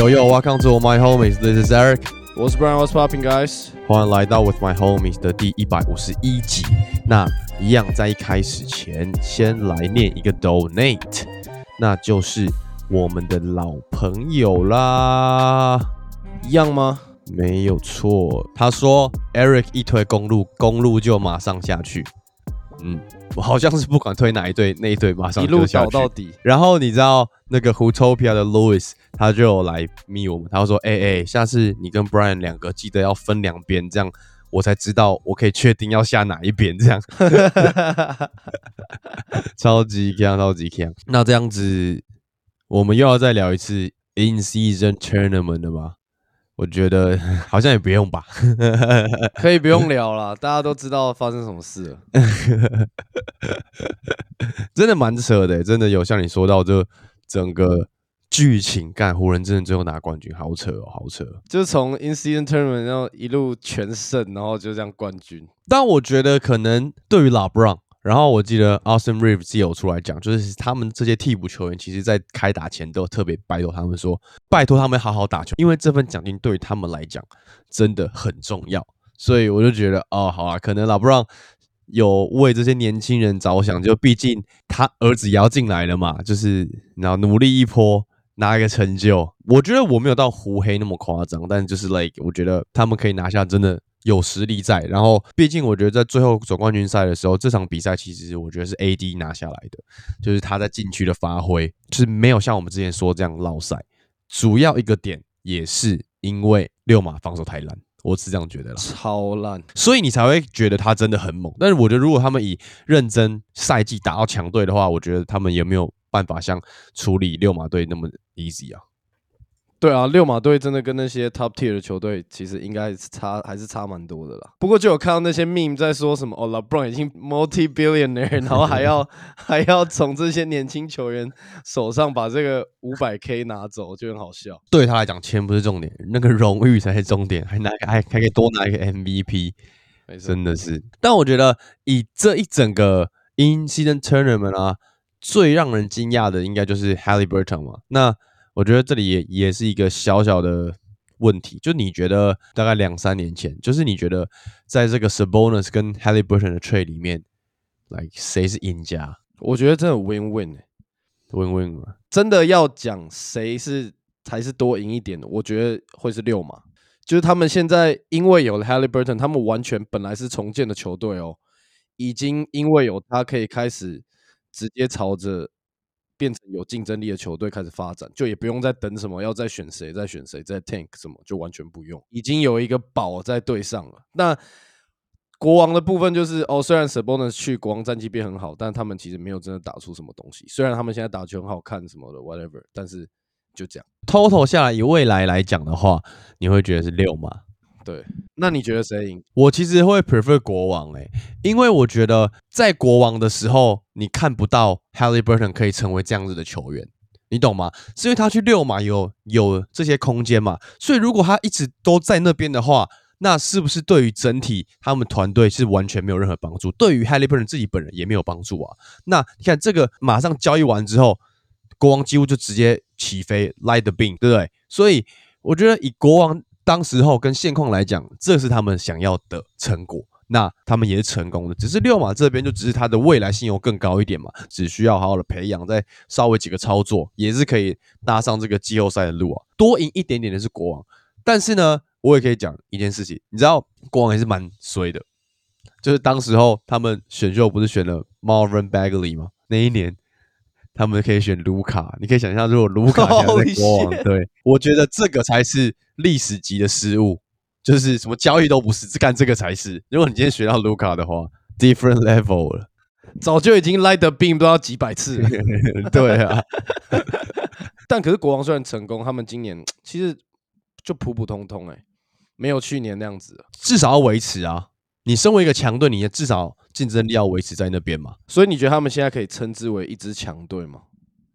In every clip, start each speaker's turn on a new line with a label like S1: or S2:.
S1: Yo yo, welcome to my homies. This is Eric.
S2: 我是 Brian, What's popping, guys？
S1: 欢迎来到 With My Homies 的第一百五十一集。那一样在一开始前，先来念一个 donate，那就是我们的老朋友啦。
S2: 一样吗？
S1: 没有错，他说 Eric 一推公路，公路就马上下去。嗯，我好像是不管推哪一队，那一队马上
S2: 一路。倒到底。
S1: 然后你知道那个 Hootopia 的 Louis，他就有来密我们，他说：“哎、哎、下次你跟 Brian 两个记得要分两边，这样我才知道我可以确定要下哪一边。”这样 超级强，超级强。那这样子，我们又要再聊一次 In Season Tournament 了吗？我觉得 好像也不用吧。
S2: 可以不用聊了，大家都知道发生什么事了。
S1: 真的蛮扯的，欸真的有像你说到，就整个剧情干湖人真的最后拿冠军，好扯哦，好扯。
S2: 就是从 In Season Tournament 然后一路全胜，然后就这样冠军。
S1: 但我觉得可能对于 LeBron，然后我记得 Austin Reeves 也有出来讲，就是他们这些替补球员，其实在开打前都特别拜托他们说，拜托他们好好打球，因为这份奖金对于他们来讲真的很重要。所以我就觉得，哦，好啊，可能老布朗有为这些年轻人着想，就毕竟他儿子也要进来了嘛，就是然后努力一波。拿一个成就，我觉得我没有到胡黑那么夸张，但就是 like 我觉得他们可以拿下，真的有实力在。然后，毕竟我觉得在最后总冠军赛的时候，这场比赛其实我觉得是 AD 拿下来的，就是他在禁区的发挥，就是没有像我们之前说这样落赛。主要一个点也是因为六马防守太烂，我是这样觉得啦。
S2: 超烂，
S1: 所以你才会觉得他真的很猛。但是我觉得，如果他们以认真赛季打到强队的话，我觉得他们也没有办法像处理六马队那么 easy 啊。
S2: 对啊，六马队真的跟那些 top tier 的球队其实应该是差还是差蛮多的啦。不过就有看到那些 meme 在说什么哦，LeBron 已经 multi billionaire，然后还要 还要从这些年轻球员手上把这个五百 K 拿走，就很好笑。
S1: 对他来讲，钱不是重点，那个荣誉才是重点，还拿还还可以多拿一个 MVP，真的是。但我觉得以这一整个 in season tournament 啊，最让人惊讶的应该就是 Halliburton 嘛。那我觉得这里也也是一个小小的问题，就你觉得大概两三年前，就是你觉得在这个 Sabonis 跟 Halliburton 的 trade 里面，like 谁是赢家
S2: 我觉得真的 win win 欸
S1: ？Win win 嘛？
S2: 真的要讲谁是才是多赢一点的，我觉得会是六嘛。就是他们现在因为有了 Halliburton，他们完全本来是重建的球队哦，已经因为有他可以开始直接朝着变成有竞争力的球队开始发展，就也不用再等什么要再选谁再选谁再 tank 什么，就完全不用，已经有一个宝在队上了。那国王的部分就是哦，虽然 Sabonis 去国王战绩变很好，但他们其实没有真的打出什么东西。虽然他们现在打球很好看什么的 whatever，但是就这样。
S1: total 下来以未来来讲的话，你会觉得是六吗？
S2: 对，那你觉得谁赢？
S1: 我其实会 prefer 国王诶、因为我觉得在国王的时候，你看不到 Halliburton 可以成为这样子的球员，你懂吗？是因为他去六嘛，有有这些空间嘛，所以如果他一直都在那边的话，那是不是对于整体他们团队是完全没有任何帮助？对于 Halliburton 自己本人也没有帮助啊。那你看这个马上交易完之后，国王几乎就直接起飞，light the beam，对不对？所以我觉得以国王当时候跟现况来讲，这是他们想要的成果。那他们也是成功的，只是六马这边就只是他的未来性又更高一点嘛，只需要好好的培养，再稍微几个操作，也是可以搭上这个季后赛的路啊。多赢一点点的是国王，但是呢，我也可以讲一件事情，你知道国王也是蛮衰的，就是当时候他们选秀不是选了 Marvin Bagley 吗？那一年他们可以选卢卡，你可以想象，如果 卢卡现在
S2: Holy
S1: 在国王对，我觉得这个才是历史级的失误，就是什么交易都不是，只干这个才是。如果你今天学到卢卡的话，different level 了。
S2: 早就已经 light the beam 不知道几百次了。
S1: 对啊，
S2: 但可是国王虽然成功，他们今年其实就普普通通哎、没有去年那样子。
S1: 至少要维持啊。你身为一个强队，你也至少竞争力要维持在那边嘛。
S2: 所以你觉得他们现在可以称之为一支强队吗？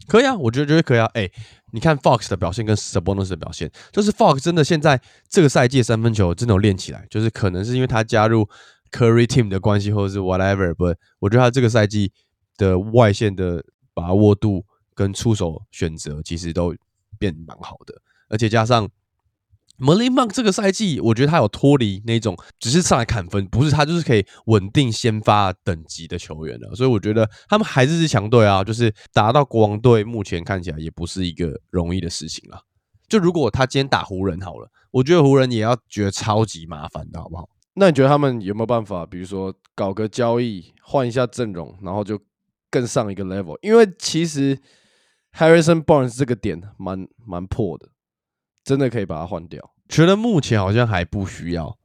S1: 可以啊，我觉得绝对可以啊。哎、你看 Fox 的表现跟 Sabonis 的表现，就是 Fox 真的现在这个赛季三分球真的有练起来，就是可能是因为他加入 Curry Team 的关系，或者是 whatever，but 我觉得他这个赛季的外线的把握度跟出手选择其实都变蛮好的。而且加上 Malik Monk 这个赛季，我觉得他有脱离那种只是上来砍分，不是他就是可以稳定先发等级的球员了。所以我觉得他们还是支强队啊，就是打到国王队，目前看起来也不是一个容易的事情啦。就如果他今天打湖人好了，我觉得湖人也要觉得超级麻烦的好不好？
S2: 那你觉得他们有没有办法，比如说搞个交易，换一下阵容，然后就更上一个 level？因为其实 Harrison Barnes 这个点蛮蛮破的，真的可以把它换掉。
S1: 觉得目前好像还不需要，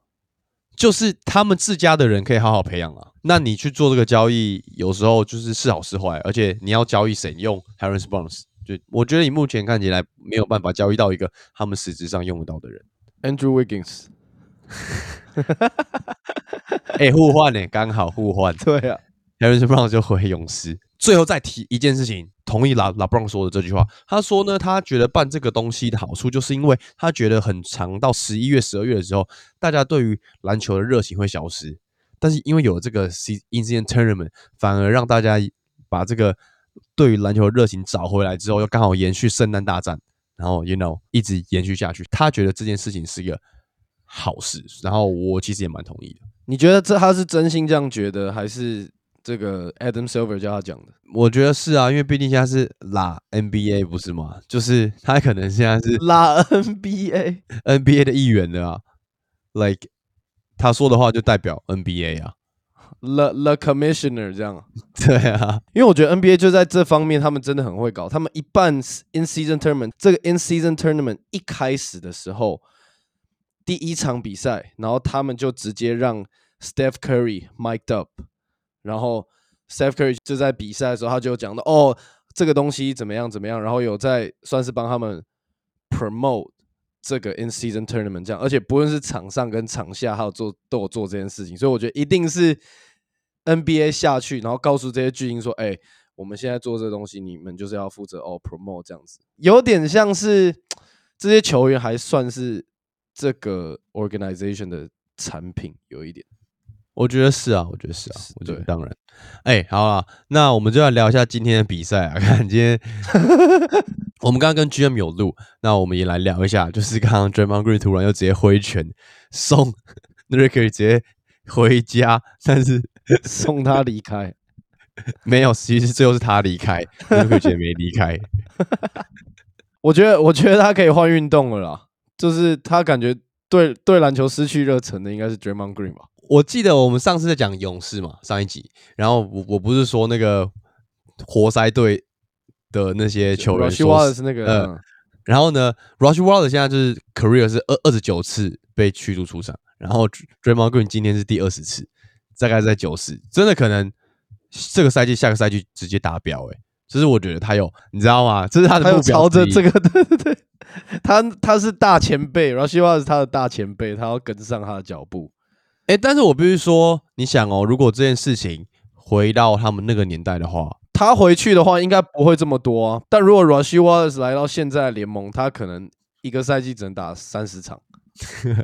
S1: 就是他们自家的人可以好好培养啊。那你去做这个交易，有时候就是是好是坏，而且你要交易谁用 Harrison Barnes，就我觉得你目前看起来没有办法交易到一个他们实质上用得到的人。
S2: Andrew Wiggins，
S1: 哎、互换呢、刚好互换。
S2: 对啊
S1: ，Harrison Brown 就回勇士。最后再提一件事情，同意拉拉布朗说的这句话。他说呢，他觉得办这个东西的好处，就是因为他觉得很长到十一月、十二月的时候，大家对于篮球的热情会消失。但是因为有了这个 C Incident Tournament，反而让大家把这个对于篮球的热情找回来之后，又刚好延续圣诞大战，然后 you know 一直延续下去。他觉得这件事情是一个好事，然后我其实也蛮同意的。
S2: 你觉得这他是真心这样觉得，还是这个 Adam Silver 叫他讲的？
S1: 我觉得是啊，因为毕竟现在是拉 NBA 不是吗？就是他可能现在是
S2: 拉
S1: NBA，NBA 的一员的啊，like 他说的话就代表 NBA 啊
S2: ，The The Commissioner 这样，
S1: 对啊，
S2: 因为我觉得 NBA 就在这方面，他们真的很会搞。他们一办 In Season Tournament，这个 In Season Tournament 一开始的时候，第一场比赛，然后他们就直接让 Steph Curry mic'd up，然后 Steph Curry 就在比赛的时候，他就讲到哦，这个东西怎么样怎么样，然后有在算是帮他们 promote 这个 In Season Tournament 这样，而且不论是场上跟场下，还有做都有做这件事情，所以我觉得一定是 NBA 下去，然后告诉这些巨星说，哎、我们现在做这东西，你们就是要负责哦 promote 这样子，有点像是这些球员还算是这个 organization 的产品，有一点。
S1: 我觉得是啊，我觉得是啊，
S2: 是
S1: 我觉得当然。哎、好了，那我们就来聊一下今天的比赛啊。看今天 我们刚刚跟 GM 有录，那我们也来聊一下，就是刚刚 Draymond Green 突然又直接挥拳送 Ricky 直接回家，但是
S2: 送他离开。
S1: 没有，其实最后是他离开，Ricky 直接没离开。
S2: 我觉得，我觉得他可以换运动了啦，就是他感觉对对篮球失去热忱的应该是 Draymond Green 吧？
S1: 我记得我们上次在讲勇士嘛，上一集，然后我我不是说那个活塞队的那些球员
S2: Rushy
S1: 说是
S2: 那个，
S1: 呃
S2: 嗯
S1: 然后呢 r u s h Waller 现在就是 career 是二二十九次被驱逐出场，然后 Draymond Green 今天是第二十次，大概在九十，真的可能这个赛季、下个赛季直接达标诶、就是我觉得他有，你知道吗？这是他的
S2: 他有
S1: 目标
S2: 朝着这个，对对对，他他是大前辈，然后希望是他的大前辈，他要跟上他的脚步。
S1: 诶、但是我必须说，你想哦，如果这件事情回到他们那个年代的话，
S2: 他回去的话，应该不会这么多啊。但如果 Rushy Wallace 来到现在联盟，他可能一个赛季只能打三十场。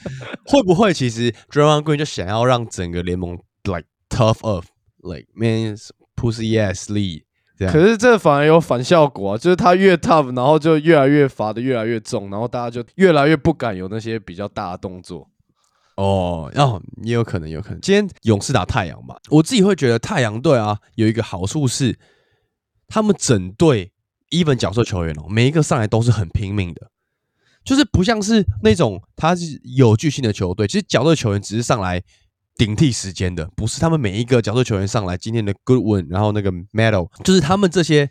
S1: 会不会其实 Draymond Green 就想要让整个联盟 like tough up like man pussy ass 这样？
S2: 可是这反而有反效果啊，就是他越 tough，然后就越来越罚的越来越重，然后大家就越来越不敢有那些比较大的动作。
S1: 哦，哦，也有可能，有可能。今天勇士打太阳嘛，我自己会觉得太阳队啊有一个好处是，他们整队 even 角色球员哦，每一个上来都是很拼命的，就是不像是那种他是有巨星的球队，其实角色球员只是上来顶替时间的，不是。他们每一个角色球员上来，今天的 Goodwin，然后那个 Medal，就是他们这些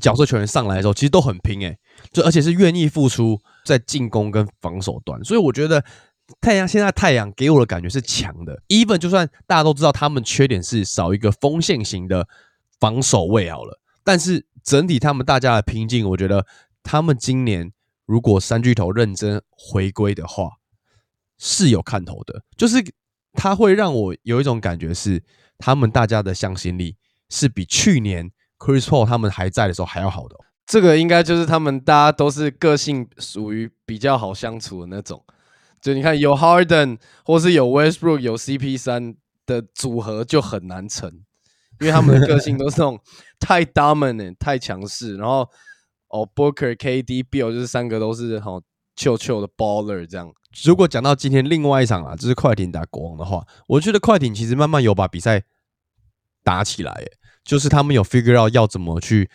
S1: 角色球员上来的时候，其实都很拼诶、就而且是愿意付出在进攻跟防守端，所以我觉得太阳现在太阳给我的感觉是强的，even 就算大家都知道他们缺点是少一个锋线型的防守位好了，但是整体他们大家的拼劲，我觉得他们今年如果三巨头认真回归的话，是有看头的，就是他会让我有一种感觉是他们大家的向心力是比去年 Chris Paul 他们还在的时候还要好的、
S2: 这个应该就是他们大家都是个性属于比较好相处的那种。就你看有 Harden 或是有 Westbrook 有 CP 三的组合就很难成，因为他们的个性都是那种 太 dominant 太强势，然后哦，Booker、KD、Bill 就是三个都是好臭臭的 baller 这样。
S1: 如果讲到今天另外一场啊，就是快艇打国王的话，我觉得快艇其实慢慢有把比赛打起来，耶，就是他们有 figure out 要怎么去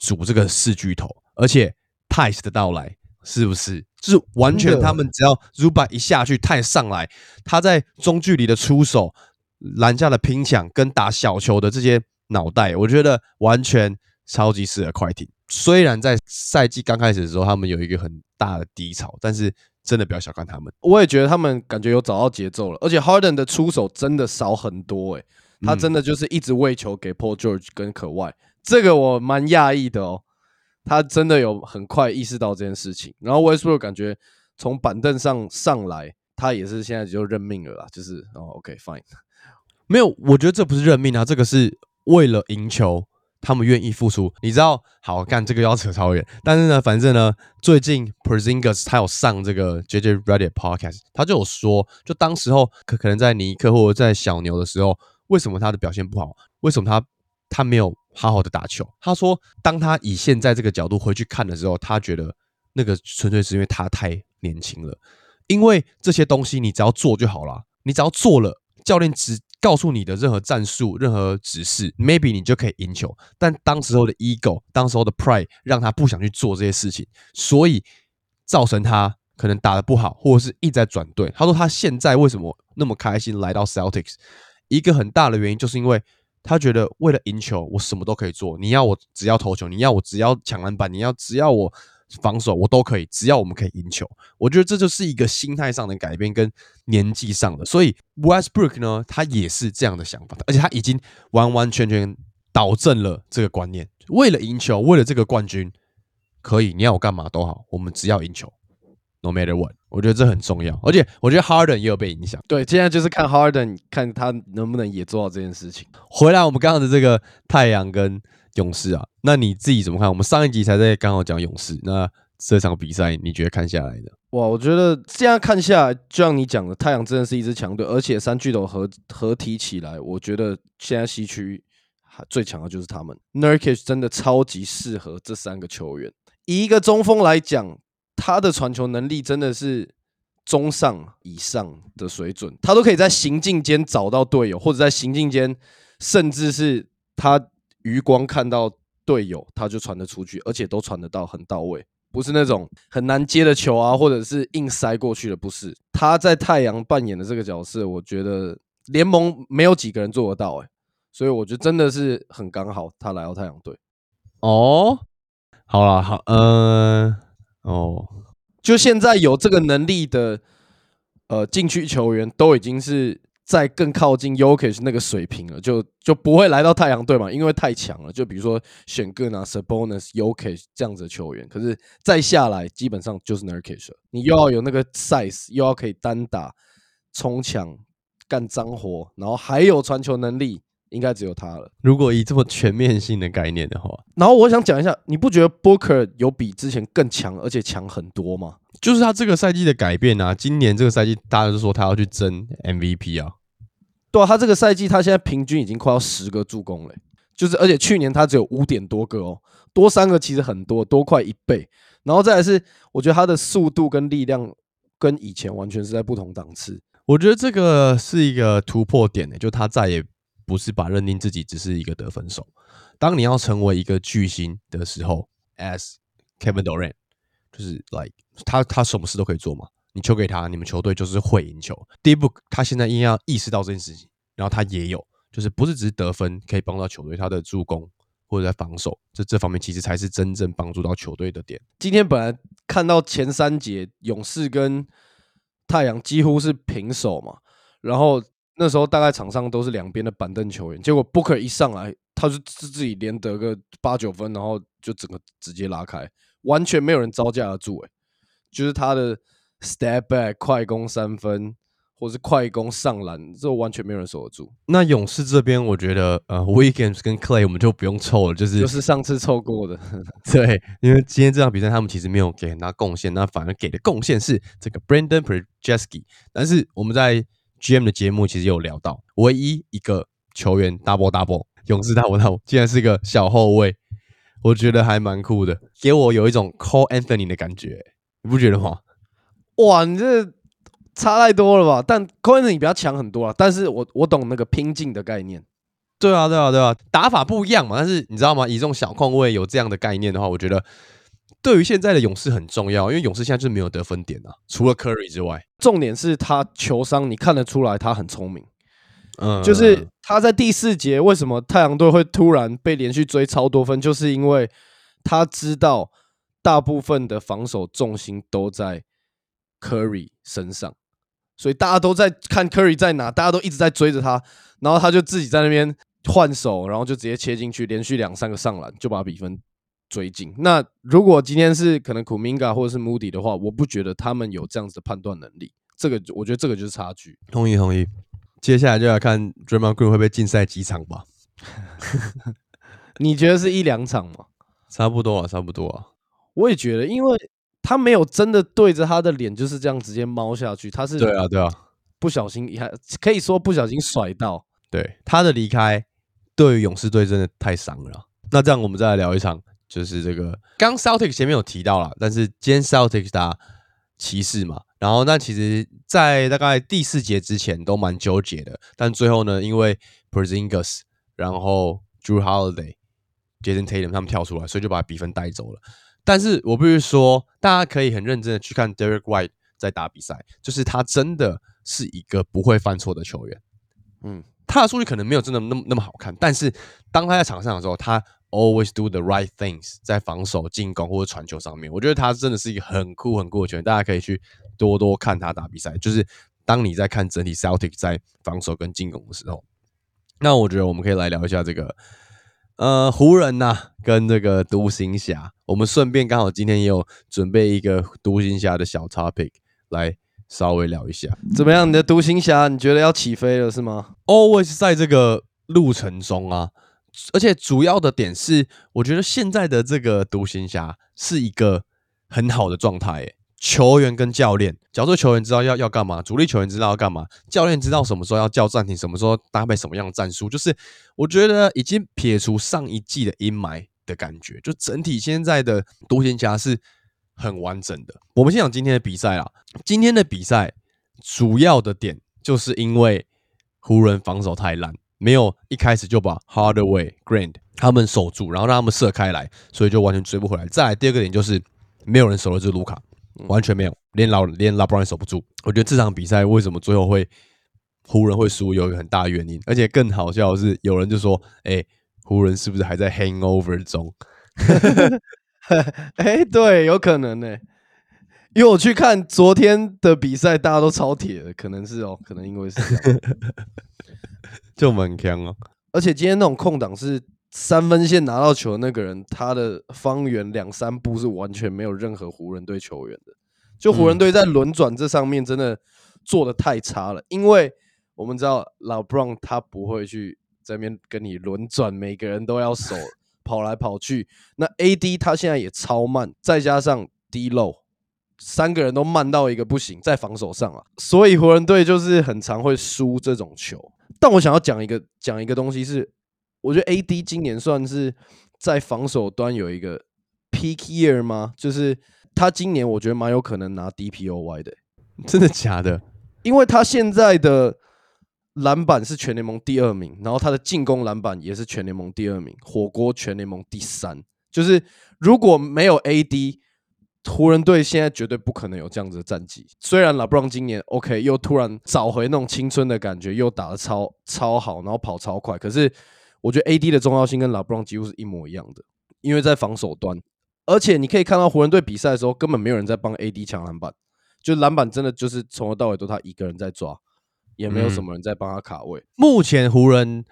S1: 组这个四巨头，而且 Tice 的到来是不是就是完全他们只要 Zuba 一下去，Tice 上来，他在中距离的出手、篮下的拼抢跟打小球的这些脑袋，我觉得完全超级适合快艇。虽然在赛季刚开始的时候，他们有一个很大的低潮，但是。真的不要小看他们，
S2: 我也觉得他们感觉有找到节奏了，而且 Harden 的出手真的少很多诶，他真的就是一直喂球给 Paul George 跟可外，这个我蛮讶异的哦，他真的有很快意识到这件事情，然后 Westbrook 感觉从板凳上上来，他也是现在就认命了啦，就是哦 OK fine，
S1: 没有，我觉得这不是认命啊，这个是为了赢球。他们愿意付出，你知道？好干这个要扯超远，但是呢，反正呢，最近 Porzingis 他有上这个 JJ Reddit podcast，他就有说，就当时候可可能在尼克或者在小牛的时候，为什么他的表现不好？为什么他他没有好好的打球？他说，当他以现在这个角度回去看的时候，他觉得那个纯粹是因为他太年轻了，因为这些东西你只要做就好了，你只要做了，教练只。告诉你的任何战术、任何指示，maybe 你就可以赢球。但当时候的 ego、当时候的 pride 让他不想去做这些事情，所以造成他可能打的不好，或者是一直在转队。他说他现在为什么那么开心来到 Celtics？一个很大的原因就是因为他觉得为了赢球，我什么都可以做。你要我只要投球，你要我只要抢篮板，你要只要我。防守我都可以，只要我们可以赢球。我觉得这就是一个心态上的改变跟年纪上的。所以 Westbrook 呢，他也是这样的想法，而且他已经完完全全导正了这个观念。为了赢球，为了这个冠军，可以你要我干嘛都好，我们只要赢球，No matter what。我觉得这很重要。而且我觉得 Harden 也有被影响。
S2: 对，现在就是看 Harden 看他能不能也做到这件事情。
S1: 回来我们刚刚的这个太阳跟。勇士啊，那你自己怎么看？我们上一集才在刚好讲勇士，那这场比赛你觉得看下来的？
S2: 哇，我觉得这样看下来，就像你讲的，太阳真的是一支强队，而且三巨头合合体起来，我觉得现在西区最强的就是他们。Nurkic 真的超级适合这三个球员。以一个中锋来讲，他的传球能力真的是中上以上的水准，他都可以在行进间找到队友，或者在行进间，甚至是他。余光看到队友，他就传得出去，而且都传得到很到位，不是那种很难接的球啊，或者是硬塞过去的，不是。他在太阳扮演的这个角色，我觉得联盟没有几个人做得到，哎，所以我觉得真的是很刚好，他来到太阳队。
S1: 哦，好了，好，嗯，哦，
S2: 就现在有这个能力的，呃，禁区球员都已经是。在更靠近 Yokish 那个水平了，就就不会来到太阳队嘛，因为太强了。就比如说选个拿 Sabonis、Yokish 这样子的球员，可是再下来基本上就是 Nurkish 了。你又要有那个 size，又要可以单打、冲抢、干脏活，然后还有传球能力，应该只有他了。
S1: 如果以这么全面性的概念的话，
S2: 然后我想讲一下，你不觉得 Booker 有比之前更强，而且强很多吗？
S1: 就是他这个赛季的改变啊！今年这个赛季，大家都说他要去争 MVP 啊。
S2: 对啊，他这个赛季他现在平均已经快要十个助攻了，就是而且去年他只有五点多个哦，多三个其实很多，多快一倍。然后再来是，我觉得他的速度跟力量跟以前完全是在不同档次。
S1: 我觉得这个是一个突破点呢，就他再也不是把认定自己只是一个得分手。当你要成为一个巨星的时候，as Kevin Durant。就是 like 他他什么事都可以做嘛，你球给他，你们球队就是会赢球。第一步，他现在应该要意识到这件事情，然后他也有，就是不是只是得分可以帮到球队，他的助攻或者在防守这这方面，其实才是真正帮助到球队的点。
S2: 今天本来看到前三节勇士跟太阳几乎是平手嘛，然后那时候大概场上都是两边的板凳球员，结果 Booker 一上来，他就自自己连得个八九分，然后就整个直接拉开。完全没有人招架得住，哎，就是他的 step back 快攻三分，或是快攻上篮，这完全没有人守得住。
S1: 那勇士这边，我觉得呃，Weekends 跟 Clay 我们就不用凑了，就是
S2: 就是上次凑过的。
S1: 对，因为今天这场比赛他们其实没有给很大贡献，那反而给的贡献是这个 Brandon Prejeski。但是我们在 GM 的节目其实有聊到，唯一一个球员 double double 勇士 double double，竟然是个小后卫。我觉得还蛮酷的，给我有一种 Cole Anthony 的感觉，你不觉得吗？
S2: 哇，你这差太多了吧？但 Cole Anthony 比较强很多啊，但是我我懂那个拼劲的概念。
S1: 对啊，对啊，对啊，打法不一样嘛。但是你知道吗？以这种小控位有这样的概念的话，我觉得对于现在的勇士很重要，因为勇士现在就是没有得分点啊，除了 Curry 之外。
S2: 重点是他球商，你看得出来他很聪明。
S1: 嗯，
S2: 就是他在第四节为什么太阳队会突然被连续追超多分，就是因为他知道大部分的防守重心都在 Curry 身上，所以大家都在看 Curry 在哪，大家都一直在追着他，然后他就自己在那边换手，然后就直接切进去，连续两三个上篮就把比分追进。那如果今天是可能 Kuminga 或者是 Moody 的话，我不觉得他们有这样子的判断能力。这个我觉得这个就是差距。
S1: 同意同意。接下来就要看 Draymond Green 会不会禁赛几场吧？
S2: 你觉得是一两场吗？
S1: 差不多啊，差不多啊。
S2: 我也觉得，因为他没有真的对着他的脸就是这样直接猫下去，他是
S1: 对啊，对啊，
S2: 不小心还可以说不小心甩到。
S1: 对他的离开，对于勇士队真的太伤了。那这样我们再来聊一场，就是这个刚 Celtic 前面有提到了，但是今天 Celtic 打骑士嘛，然后那其实，在大概第四节之前都蛮纠结的，但最后呢，因为 Porzingis，然后 Drew Holiday、Jason Tatum 他们跳出来，所以就把比分带走了。但是我必须说，大家可以很认真的去看 Derek White 在打比赛，就是他真的是一个不会犯错的球员。嗯，他的数据可能没有真的那么那么好看，但是当他在场上的时候，他 always do the right things，在防守、进攻或者传球上面，我觉得他真的是一个很酷很酷的球员。大家可以去多多看他打比赛。就是当你在看整体 Celtic 在防守跟进攻的时候，那我觉得我们可以来聊一下这个呃湖人呐跟这个独行侠。我们顺便刚好今天也有准备一个独行侠的小 topic 来稍微聊一下。
S2: 怎么样？你的独行侠你觉得要起飞了是吗
S1: ？Always 在这个路程中啊。而且主要的点是，我觉得现在的这个独行侠是一个很好的状态。球员跟教练，假如说球员知道要要干嘛，主力球员知道要干嘛，教练知道什么时候要叫暂停，什么时候搭配什么样的战术，就是我觉得已经撇除上一季的阴霾的感觉，就整体现在的独行侠是很完整的。我们先讲今天的比赛啊，今天的比赛主要的点就是因为湖人防守太烂。没有一开始就把 Hardaway、Grant 他们守住，然后让他们射开来，所以就完全追不回来。再来第二个点就是没有人守得住卢卡，完全没有，连老连拉布朗也守不住。我觉得这场比赛为什么最后会湖人会输，有一个很大的原因。而且更好笑的是，有人就说：“哎，湖人是不是还在 Hangover 中？”
S2: 哎，对，有可能呢。因为我去看昨天的比赛，大家都超铁的，可能是哦，可能因为是。
S1: 就蛮强哦，
S2: 而且今天那种空档是三分线拿到球的那个人，他的方圆两三步是完全没有任何湖人队球员的。就湖人队在轮转这上面真的做的太差了，因为我们知道老布朗他不会去这边跟你轮转，每个人都要守跑来跑去。那 AD 他现在也超慢，再加上低漏，三个人都慢到一个不行，在防守上啊，所以湖人队就是很常会输这种球。但我想要讲一个讲一个东西是，我觉得 A D 今年算是在防守端有一个 peak year 吗？就是他今年我觉得蛮有可能拿 D P O Y 的，
S1: 真的假的？
S2: 因为他现在的篮板是全联盟第二名，然后他的进攻篮板也是全联盟第二名，火锅全联盟第三。就是如果没有 A D。湖人队现在绝对不可能有这样子的战绩。虽然拉布朗今年 OK，又突然找回那种青春的感觉，又打的超超好，然后跑超快。可是我觉得 AD 的重要性跟拉布朗几乎是一模一样的，因为在防守端，而且你可以看到湖人队比赛的时候，根本没有人在帮 AD 抢篮板，就篮板真的就是从头到尾都他一个人在抓，也没有什么人在帮他卡位。
S1: 目前湖人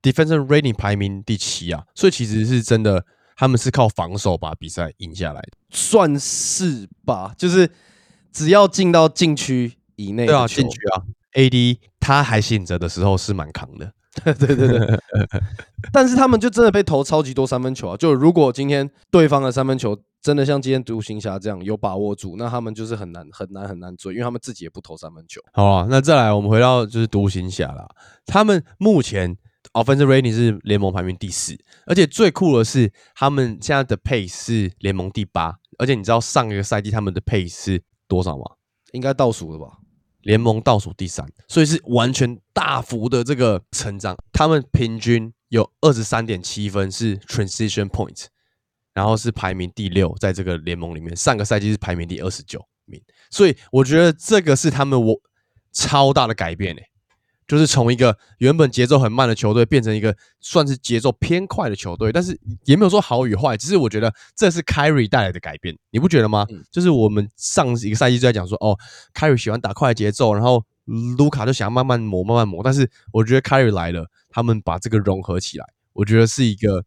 S1: defensive rating 排名第七啊，所以其实是真的。他们是靠防守把比赛赢下来的，
S2: 算是吧。就是只要进到禁区以内，
S1: 对啊，禁区啊，AD 他还醒着的时候是蛮扛的。
S2: 对对对。但是他们就真的被投超级多三分球啊！就如果今天对方的三分球真的像今天独行侠这样有把握住，那他们就是很难很难很难追，因为他们自己也不投三分球。
S1: 好啊，那再来我们回到就是独行侠啦，他们目前 offensive rating 是联盟排名第四，而且最酷的是他们现在的 pace 是联盟第八，而且你知道上一个赛季他们的 pace 是多少吗？
S2: 应该倒数了吧？
S1: 联盟倒数第三，所以是完全大幅的这个成长。他们平均有二十三点七分是 transition point，然后是排名第六，在这个联盟里面，上个赛季是排名第二十九名。所以我觉得这个是他们我超大的改变诶，就是从一个原本节奏很慢的球队，变成一个算是节奏偏快的球队。但是也没有说好与坏，只是我觉得这是 Kyrie 带来的改变，你不觉得吗？就是我们上一个赛季就在讲说，哦，Kyrie 喜欢打快节奏，然后卢卡就想要慢慢磨，慢慢磨。但是我觉得 Kyrie 来了，他们把这个融合起来，我觉得是一个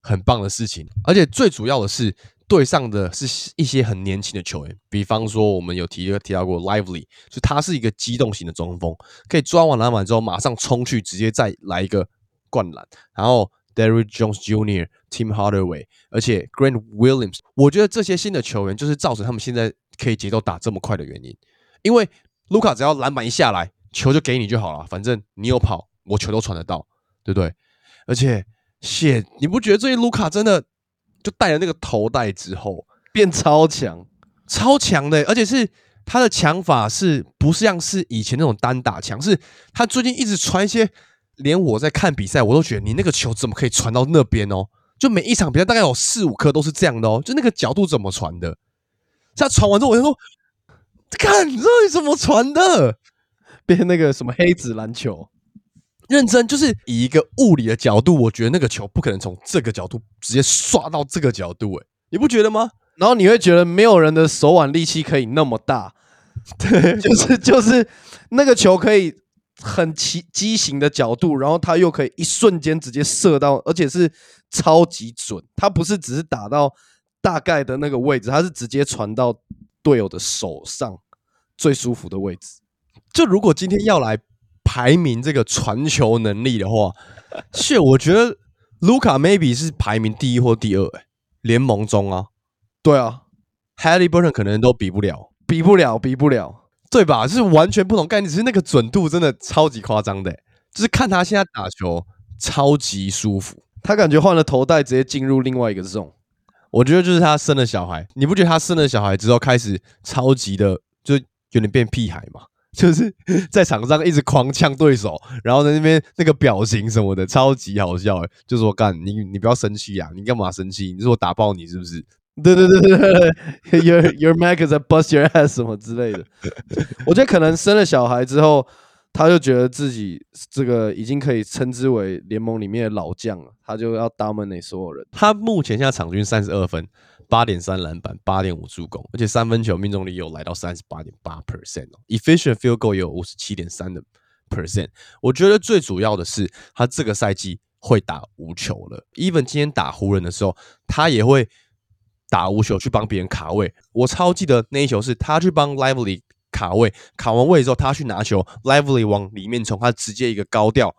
S1: 很棒的事情。而且最主要的是。对上的是一些很年轻的球员，比方说我们有提提到过 Lively，就他是一个机动型的中锋，可以抓完篮板之后马上冲去，直接再来一个灌篮。然后 Derrick Jones Jr.、Tim Hardaway，而且 Grant Williams，我觉得这些新的球员就是造成他们现在可以节奏打这么快的原因。因为卢卡只要篮板一下来，球就给你就好了，反正你有跑，我球都传得到，对不对？而且，谢，你不觉得最近卢卡真的？就戴了那个头戴之后，
S2: 变超强，
S1: 超强的，而且是他的强法是不像是以前那种单打强，是他最近一直传一些，连我在看比赛我都觉得你那个球怎么可以传到那边哦？就每一场比赛大概有四五颗都是这样的哦，就那个角度怎么传的？他传完之后我就说，看你到底怎么传的？
S2: 变那个什么黑子篮球。
S1: 认真就是以一个物理的角度，我觉得那个球不可能从这个角度直接刷到这个角度，诶，你不觉得吗？
S2: 然后你会觉得没有人的手腕力气可以那么大，
S1: 对，
S2: 就是就是那个球可以很奇畸形的角度，然后它又可以一瞬间直接射到，而且是超级准。它不是只是打到大概的那个位置，它是直接传到队友的手上最舒服的位置。
S1: 就如果今天要来。排名这个传球能力的话，是我觉得卢卡 maybe 是排名第一或第二，哎，联盟中啊，
S2: 对啊
S1: ，Halliburton 可能都比不了，
S2: 比不了，比不了，
S1: 对吧？是完全不同概念，只是那个准度真的超级夸张的，就是看他现在打球超级舒服，
S2: 他感觉换了头带直接进入另外一个 zone。
S1: 我觉得就是他生了小孩，你不觉得他生了小孩之后开始超级的就有点变屁孩吗？就是在场上一直狂呛对手，然后在那边那个表情什么的，超级好笑。就说干你，你不要生气啊！你干嘛生气？你说我打爆你是不是？
S2: 对对对对对，Your Your Mac is a bust your ass 什么之类的。我觉得可能生了小孩之后，他就觉得自己这个已经可以称之为联盟里面的老将了，他就要 dominate 所有人。
S1: 他目前现在场均三十二分。八点三篮板，八点五助攻，而且三分球命中率有来到三十八点八 percent 哦，efficient field goal 也有五十七点三的 percent。我觉得最主要的是他这个赛季会打无球了。even 今天打湖人的时候，他也会打无球去帮别人卡位。我超记得那一球是他去帮 Lively 卡位，卡完位之后他去拿球，Lively 往里面冲，他直接一个高调。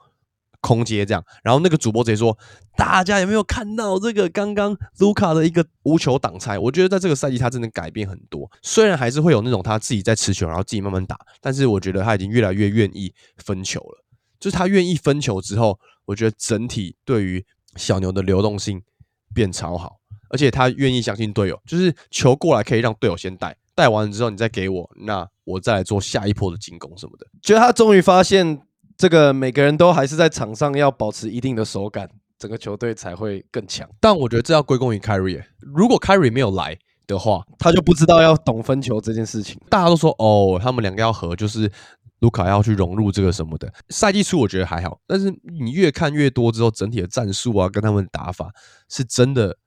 S1: 空接这样，然后那个主播直接说：“大家有没有看到这个刚刚卢卡的一个无球挡拆？我觉得在这个赛季他真的改变很多。虽然还是会有那种他自己在持球，然后自己慢慢打，但是我觉得他已经越来越愿意分球了。就是他愿意分球之后，我觉得整体对于小牛的流动性变超好，而且他愿意相信队友，就是球过来可以让队友先带，带完了之后你再给我，那我再来做下一波的进攻什么的。
S2: 觉得他终于发现。”这个每个人都还是在场上要保持一定的手感，整个球队才会更强。
S1: 但我觉得这要归功于 Kyrie。如果 Kyrie 没有来的话，
S2: 他就不知道要懂分球这件事情。
S1: 大家都说哦，他们两个要合，就是卢卡要去融入这个什么的。赛季初我觉得还好，但是你越看越多之后，整体的战术啊，跟他们打法是真的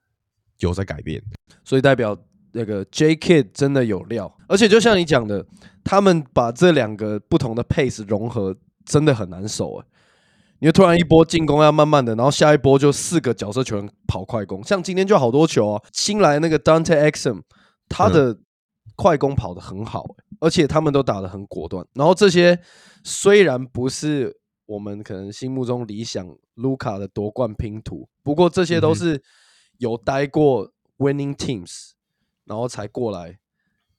S1: 有在改变。
S2: 所以代表那个 J Kid 真的有料，而且就像你讲的，他们把这两个不同的 pace 融合。真的很难守哎！你突然一波进攻要慢慢的，然后下一波就四个角色球员跑快攻，像今天就好多球啊。新来那个 Dante Exum，他的快攻跑的很好，而且他们都打的很果断。然后这些虽然不是我们可能心目中理想卢卡的夺冠拼图，不过这些都是有待过 Winning Teams，然后才过来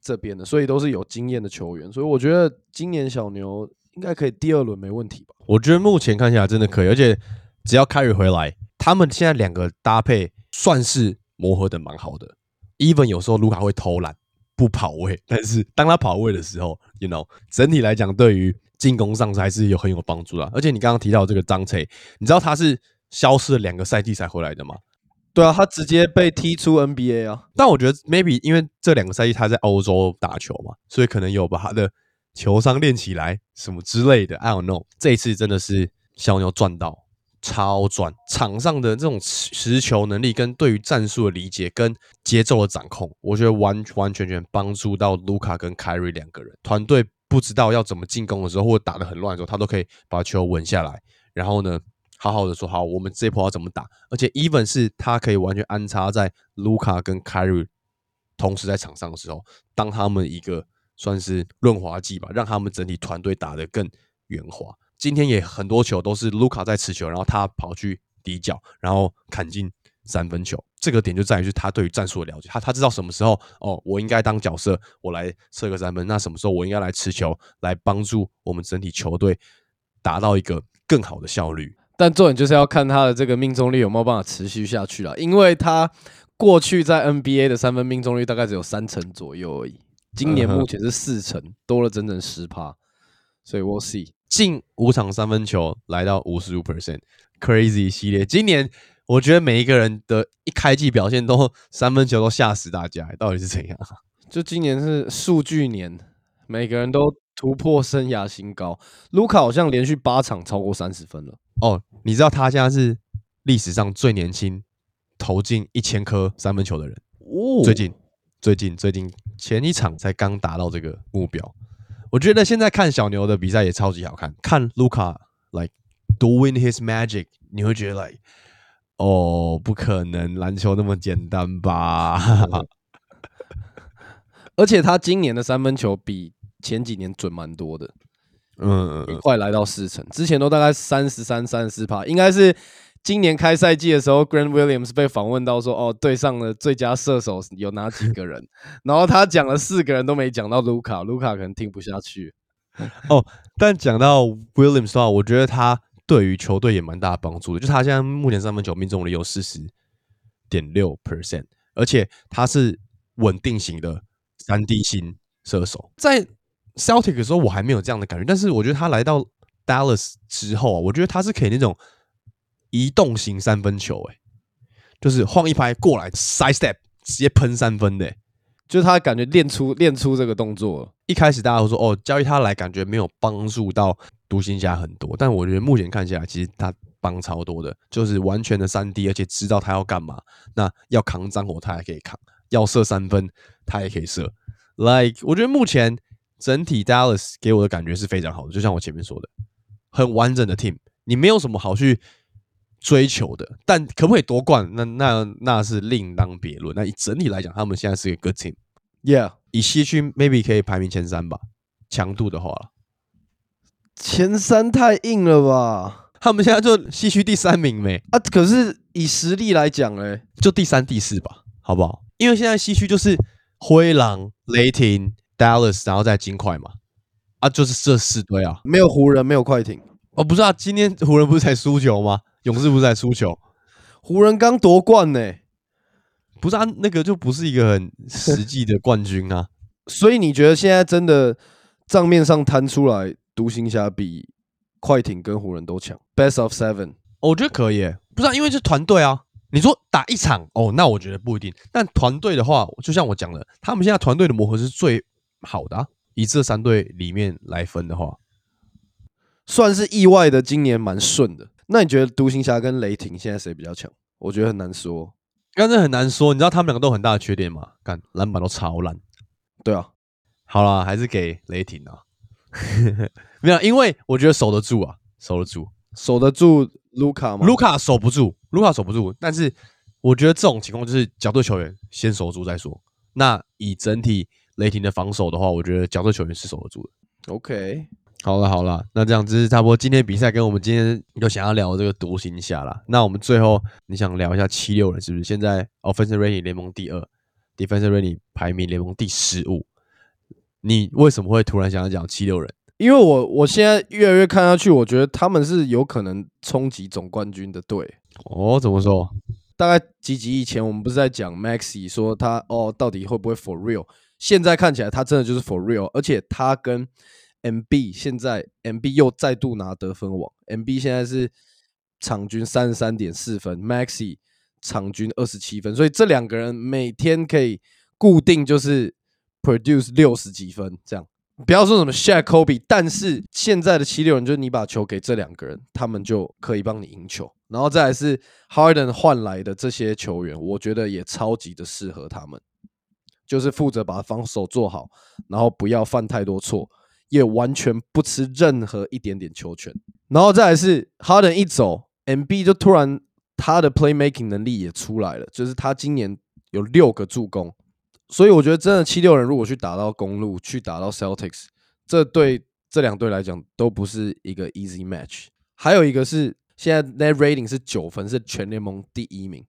S2: 这边的，所以都是有经验的球员。所以我觉得今年小牛。应该可以第二轮没问题吧？
S1: 我觉得目前看起来真的可以，而且只要 Carry 回来，他们现在两个搭配算是磨合的蛮好的。Even 有时候卢卡会偷懒不跑位，但是当他跑位的时候，You know，整体来讲对于进攻上还是有很有帮助的。而且你刚刚提到这个张翠，你知道他是消失了两个赛季才回来的吗？
S2: 对啊，他直接被踢出 NBA 啊。
S1: 但我觉得 maybe 因为这两个赛季他在欧洲打球嘛，所以可能有把他的球商练起来什么之类的。I don't know，这一次真的是小牛赚到。超赚！场上的这种持球能力跟对于战术的理解跟节奏的掌控，我觉得完完全全帮助到卢卡跟凯瑞两个人。团队不知道要怎么进攻的时候，或者打得很乱的时候，他都可以把球稳下来，然后呢，好好的说好，我们这波要怎么打。而且，even 是他可以完全安插在卢卡跟凯瑞同时在场上的时候，当他们一个算是润滑剂吧，让他们整体团队打得更圆滑。今天也很多球都是卢卡在持球，然后他跑去底角，然后砍进三分球。这个点就在于是他对于战术的了解，他他知道什么时候哦，我应该当角色，我来射个三分。那什么时候我应该来持球，来帮助我们整体球队达到一个更好的效率。
S2: 但重点就是要看他的这个命中率有没有办法持续下去了，因为他过去在 NBA 的三分命中率大概只有三成左右而已，今年目前是四成，多了整整十趴，所以 we'll see。
S1: 进五场三分球来到五十五 percent，crazy 系列。今年我觉得每一个人的一开季表现都三分球都吓死大家，到底是怎样？
S2: 就今年是数据年，每个人都突破生涯新高。卢卡好像连续八场超过三十分了。
S1: 哦，你知道他现在是历史上最年轻投进一千颗三分球的人。哦，最近最近最近前一场才刚达到这个目标。我觉得现在看小牛的比赛也超级好看，看卢卡 like doing his magic，你会觉得 like 哦，不可能篮球那么简单吧？
S2: 而且他今年的三分球比前几年准蛮多的，嗯，快来到四成，之前都大概三十三、三十四帕，应该是。今年开赛季的时候，Grant Williams 被访问到说：“哦，队上的最佳射手有哪几个人？” 然后他讲了四个人都没讲到卢卡，卢卡可能听不下去。
S1: 哦，但讲到 Williams 的话，我觉得他对于球队也蛮大帮助的。就他现在目前三分球命中率有四十点六 percent，而且他是稳定型的三 D 型射手。在 Celtic 的时候，我还没有这样的感觉，但是我觉得他来到 Dallas 之后啊，我觉得他是可以那种。移动型三分球，哎，就是晃一拍过来，side step 直接喷三分的，
S2: 就是他感觉练出练出这个动作。
S1: 一开始大家都说，哦，交易他来感觉没有帮助到独行侠很多，但我觉得目前看起来，其实他帮超多的，就是完全的三 D，而且知道他要干嘛。那要扛脏活他还可以扛，要射三分他也可以射。Like 我觉得目前整体 Dallas 给我的感觉是非常好的，就像我前面说的，很完整的 team，你没有什么好去。追求的，但可不可以夺冠？那那那是另当别论。那以整体来讲，他们现在是一个 good
S2: team，yeah。
S1: 以西区 maybe 可以排名前三吧，强度的话，
S2: 前三太硬了吧？
S1: 他们现在就西区第三名没
S2: 啊？可是以实力来讲，哎，
S1: 就第三、第四吧，好不好？因为现在西区就是灰狼、雷霆、Dallas，然后再金块嘛，啊，就是这四队啊，
S2: 没有湖人，没有快艇。
S1: 哦，不是啊，今天湖人不是才输球吗？勇士不是在输球，
S2: 湖人刚夺冠呢，
S1: 不是啊，那个就不是一个很实际的冠军啊。
S2: 所以你觉得现在真的账面上摊出来，独行侠比快艇跟湖人都强？Best of seven，
S1: 我觉得可以，不是啊，因为是团队啊。你说打一场哦，那我觉得不一定。但团队的话，就像我讲的，他们现在团队的磨合是最好的。以这三队里面来分的话，
S2: 算是意外的，今年蛮顺的。那你觉得独行侠跟雷霆现在谁比较强？我觉得很难说，
S1: 刚才很难说。你知道他们两个都有很大的缺点吗？看篮板都超烂。
S2: 对啊，
S1: 好了，还是给雷霆啊。没有，因为我觉得守得住啊，守得住，
S2: 守得住卢卡吗？
S1: 卢卡守不住，卢卡守不住。但是我觉得这种情况就是角队球员先守住再说。那以整体雷霆的防守的话，我觉得角队球员是守得住的。
S2: OK。
S1: 好了好了，那这样子是差不多今天比赛跟我们今天又想要聊这个独行侠了。那我们最后你想聊一下七六人是不是？现在 offensive rating 联盟第二，defensive rating 排名联盟第十五。你为什么会突然想要讲七六人？
S2: 因为我我现在越来越看下去，我觉得他们是有可能冲击总冠军的队。
S1: 哦，怎么说？
S2: 大概几集以前，我们不是在讲 Maxi 说他哦，到底会不会 for real？现在看起来他真的就是 for real，而且他跟 MB 现在 MB 又再度拿得分王，MB 现在是场均三十三点四分，Maxi 场均二十七分，所以这两个人每天可以固定就是 produce 六十几分这样。不要说什么 Shaq Kobe，但是现在的七六人就是你把球给这两个人，他们就可以帮你赢球。然后再来是 Harden 换来的这些球员，我觉得也超级的适合他们，就是负责把防守做好，然后不要犯太多错，也完全不吃任何一点点球权。然后再来是 Harden 一走，MB 就突然他的 playmaking 能力也出来了，就是他今年有六个助攻。所以我觉得，真的七六人如果去打到公路，去打到 Celtics，这对这两队来讲都不是一个 easy match。还有一个是，现在 net rating 是九分，是全联盟第一名，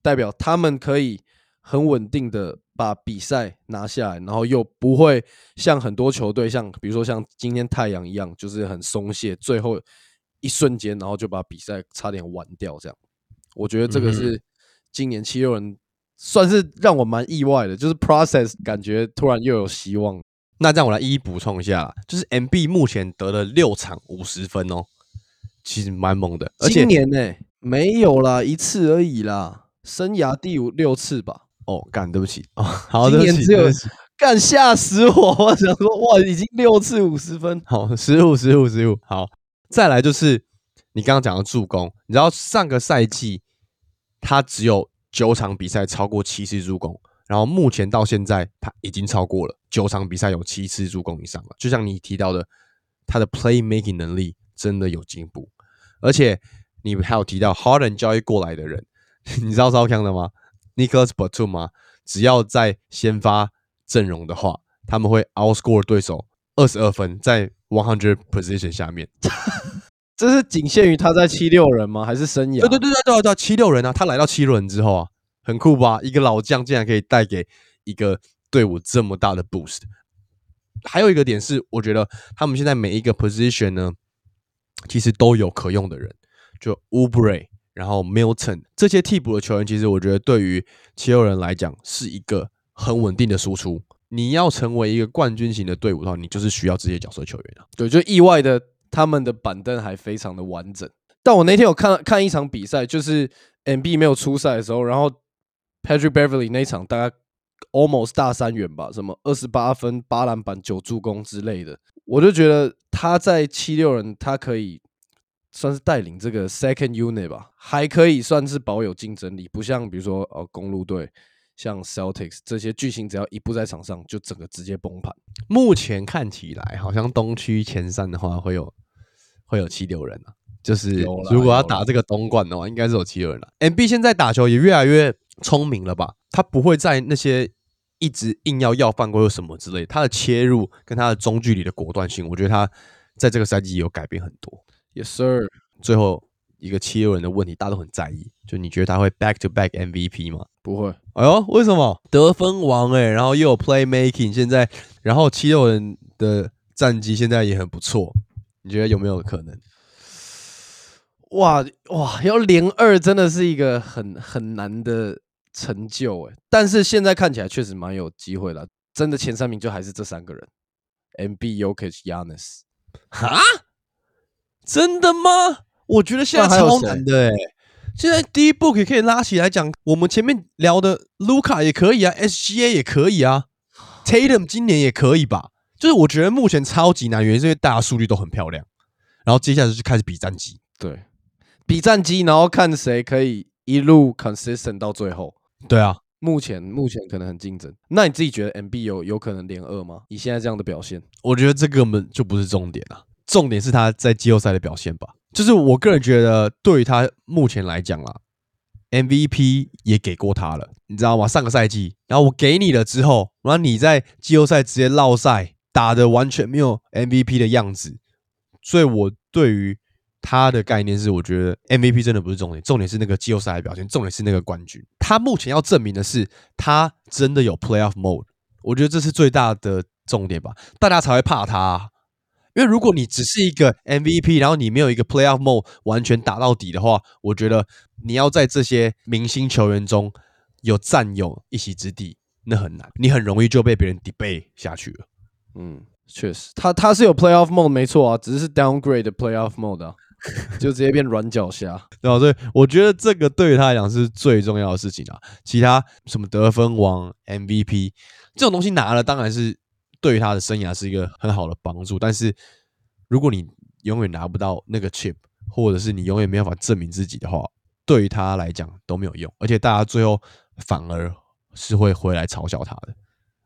S2: 代表他们可以很稳定的把比赛拿下来，然后又不会像很多球队，像比如说像今天太阳一样，就是很松懈，最后一瞬间，然后就把比赛差点完掉。这样，我觉得这个是今年七六人。算是让我蛮意外的，就是 process 感觉突然又有希望。
S1: 那这样我来一一补充一下，就是 MB 目前得了六场五十分哦，其实蛮猛的。
S2: 而且今年呢没有啦，一次而已啦，生涯第五六次吧。
S1: 哦，干，对不起哦，好，
S2: 今年只有干吓死我！我想说，哇，已经六次五十分，
S1: 好，十五十五十五。好，再来就是你刚刚讲的助攻，你知道上个赛季他只有。九场比赛超过七次助攻，然后目前到现在他已经超过了九场比赛有七次助攻以上了。就像你提到的，他的 play making 能力真的有进步，而且你还有提到 Harden 交易过来的人，你知道超强的吗？Nicholas Batum 吗？只要在先发阵容的话，他们会 outscore 对手二十二分，在 one hundred position 下面。
S2: 这是仅限于他在七六人吗？还是生涯？
S1: 对对对对对对，七六人啊！他来到七六人之后啊，很酷吧？一个老将竟然可以带给一个队伍这么大的 boost。还有一个点是，我觉得他们现在每一个 position 呢，其实都有可用的人，就 Ubre，然后 Milton 这些替补的球员，其实我觉得对于七六人来讲是一个很稳定的输出。你要成为一个冠军型的队伍的话，你就是需要这些角色球员啊。
S2: 对，就意外的。他们的板凳还非常的完整，但我那天有看看一场比赛，就是 M B 没有出赛的时候，然后 Patrick Beverly 那场大概 almost 大三元吧，什么二十八分、八篮板、九助攻之类的，我就觉得他在七六人，他可以算是带领这个 second unit 吧，还可以算是保有竞争力，不像比如说呃公路队。像 Celtics 这些巨星，只要一不在场上，就整个直接崩盘。
S1: 目前看起来，好像东区前三的话，会有会有七六人啊。就是如果要打这个东冠的话，应该是有七六人了。M B 现在打球也越来越聪明了吧？他不会在那些一直硬要要犯规或什么之类，他的切入跟他的中距离的果断性，我觉得他在这个赛季有改变很多。
S2: Yes sir。
S1: 最后。一个七六人的问题，大家都很在意。就你觉得他会 back to back MVP 吗？
S2: 不会。
S1: 哎呦，为什么？得分王哎，然后又有 play making，现在，然后七六人的战绩现在也很不错。你觉得有没有可能？
S2: 哇哇，要连二真的是一个很很难的成就哎。但是现在看起来确实蛮有机会了。真的前三名就还是这三个人：M B、o k Yanis。
S1: 哈？真的吗？我觉得现在超难的哎！现在第一步也可以拉起来讲，我们前面聊的卢卡也可以啊，SGA 也可以啊，Tatum 今年也可以吧？就是我觉得目前超级难，原因是因为大家数据都很漂亮，然后接下来就开始比战绩，
S2: 对，比战绩，然后看谁可以一路 consistent 到最后。
S1: 对啊，
S2: 目前目前可能很竞争。那你自己觉得 MB 有有可能连二吗？你现在这样的表现，
S1: 我觉得这根本就不是重点啊，重点是他在季后赛的表现吧。就是我个人觉得，对于他目前来讲啦，MVP 也给过他了，你知道吗？上个赛季，然后我给你了之后，然后你在季后赛直接落赛，打的完全没有 MVP 的样子，所以我对于他的概念是，我觉得 MVP 真的不是重点，重点是那个季后赛的表现，重点是那个冠军。他目前要证明的是，他真的有 Playoff Mode，我觉得这是最大的重点吧，大家才会怕他。因为如果你只是一个 MVP，然后你没有一个 Playoff Mode 完全打到底的话，我觉得你要在这些明星球员中有占有一席之地，那很难，你很容易就被别人 debate 下去了。
S2: 嗯，确实，他他是有 Playoff Mode 没错啊，只是 Downgrade 的 Playoff Mode 啊，就直接变软脚虾。
S1: 对吧？所以我觉得这个对于他来讲是最重要的事情啊。其他什么得分王、MVP 这种东西拿了，当然是对于他的生涯是一个很好的帮助。但是如果你永远拿不到那个 chip，或者是你永远没有办法证明自己的话，对于他来讲都没有用，而且大家最后反而是会回来嘲笑他的。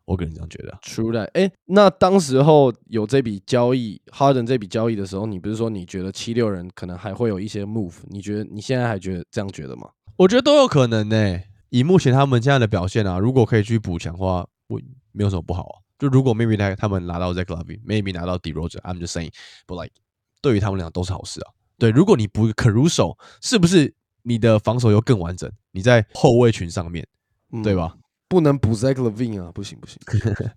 S1: 我个人这样觉得啊。
S2: True that，哎，那当时候有这笔交易，Harden 这笔交易的时候，你不是说你觉得七六人可能还会有一些 move？你觉得你现在还觉得这样觉得吗？
S1: 我觉得都有可能呢、以目前他们现在的表现啊，如果可以去补强的话，我没有什么不好啊。就如果 maybe 他他们拿到 Zach Lavine，maybe 拿到 D Rose，I'm just saying，but like 对于他们俩都是好事啊。对，如果你补 Caruso，是不是你的防守又更完整？你在后卫群上面，对吧？
S2: 嗯不能补 Zach Levine 啊，不行不行。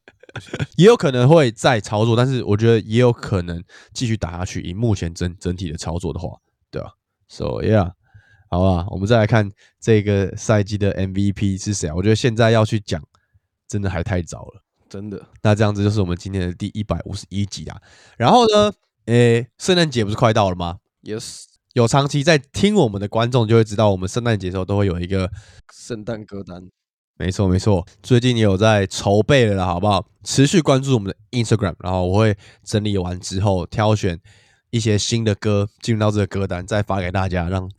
S1: 也有可能会再操作，但是我觉得也有可能继续打下去。以目前整整体的操作的话，对吧？So yeah，好吧，我们再来看这个赛季的 MVP 是谁啊？我觉得现在要去讲，真的还太早了。
S2: 真的，
S1: 那这样子就是我们今天的第一百五十一集啊。然后呢，诶，圣诞节不是快到了吗
S2: ？Yes，
S1: 有长期在听我们的观众就会知道，我们圣诞节的时候都会有一个
S2: 圣诞歌单。
S1: 没错没错，最近也有在筹备了啦，好不好？持续关注我们的 Instagram，然后我会整理完之后挑选一些新的歌进入到这个歌单，再发给大家，让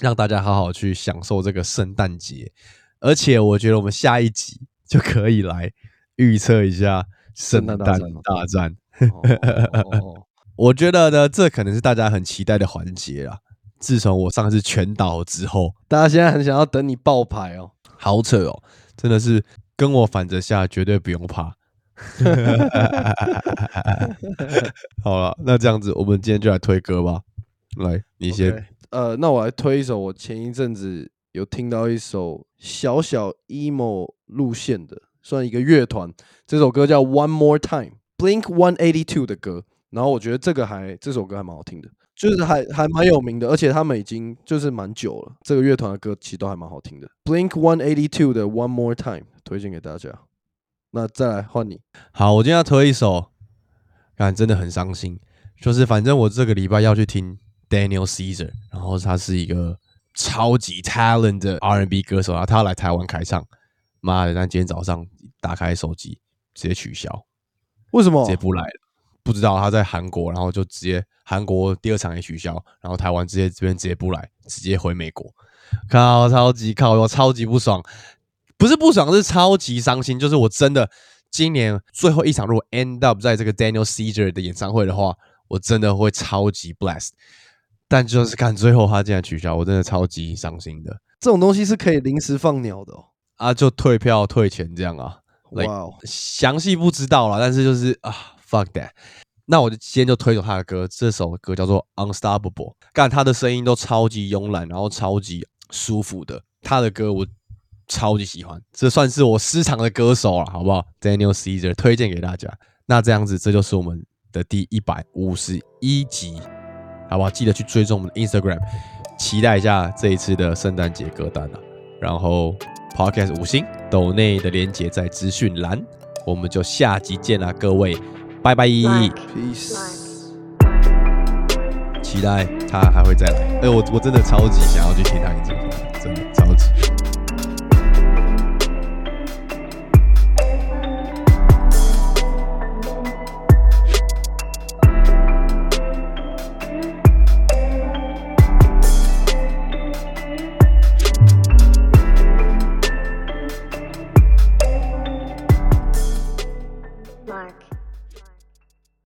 S1: 让大家好好去享受这个圣诞节。而且我觉得我们下一集就可以来预测一下圣
S2: 圣诞
S1: 诞
S2: 大战
S1: 我觉得呢，这可能是大家很期待的环节啦。自从我上次全倒之后，
S2: 大家现在很想要等你爆牌哦。
S1: 好扯哦，真的是跟我反着下，绝对不用怕。好了，那这样子，我们今天就来推歌吧。来，你先
S2: 呃，那我来推一首我前一阵子有听到一首小小 emo 路线的，算一个乐团。这首歌叫《One More Time》，Blink One Eighty Two 的歌。然后我觉得这个还这首歌还蛮好听的，就是还还蛮有名的，而且他们已经就是蛮久了。这个乐团的歌其实都还蛮好听的。Blink One Eighty Two 的《One More Time》推荐给大家。那再来换你，
S1: 好，我今天要推一首，感真的很伤心。就是反正我这个礼拜要去听 Daniel Caesar，然后他是一个超级 talent 的 R&B 歌手，然后他要来台湾开唱。妈的！但今天早上打开手机，直接取消，
S2: 为什么
S1: 直接不来了。不知道他在韩国，然后就直接韩国第二场也取消，然后台湾直接这边直接不来，直接回美国。靠，超级靠，我超级不爽，不是不爽，是超级伤心。就是我真的今年最后一场，如果 end up 在这个 Daniel Caesar 的演唱会的话，我真的会超级 blessed。但就是看最后他竟然取消，我真的超级伤心的
S2: 这种东西是可以临时放鸟的哦。
S1: 啊！就退票退钱这样啊。
S2: 哇
S1: Like-
S2: 哦，
S1: 详细不知道啦，但是就是啊，fuck that。那我就今天就推崇他的歌，这首歌叫做《Unstoppable》，干他的声音都超级慵懒，然后超级舒服的，他的歌我超级喜欢，这算是我私藏的歌手了，好不好？Daniel Caesar 推荐给大家。那这样子，这就是我们的第一百五十一集，好不好？记得去追踪我们的 Instagram，期待一下这一次的圣诞节歌单啊。然后 Podcast 五星抖内的连接在资讯栏，我们就下集见啦，各位，拜拜。
S2: peace。
S1: 期待他还会再来，哎、我我真的超级想要去听他演唱会。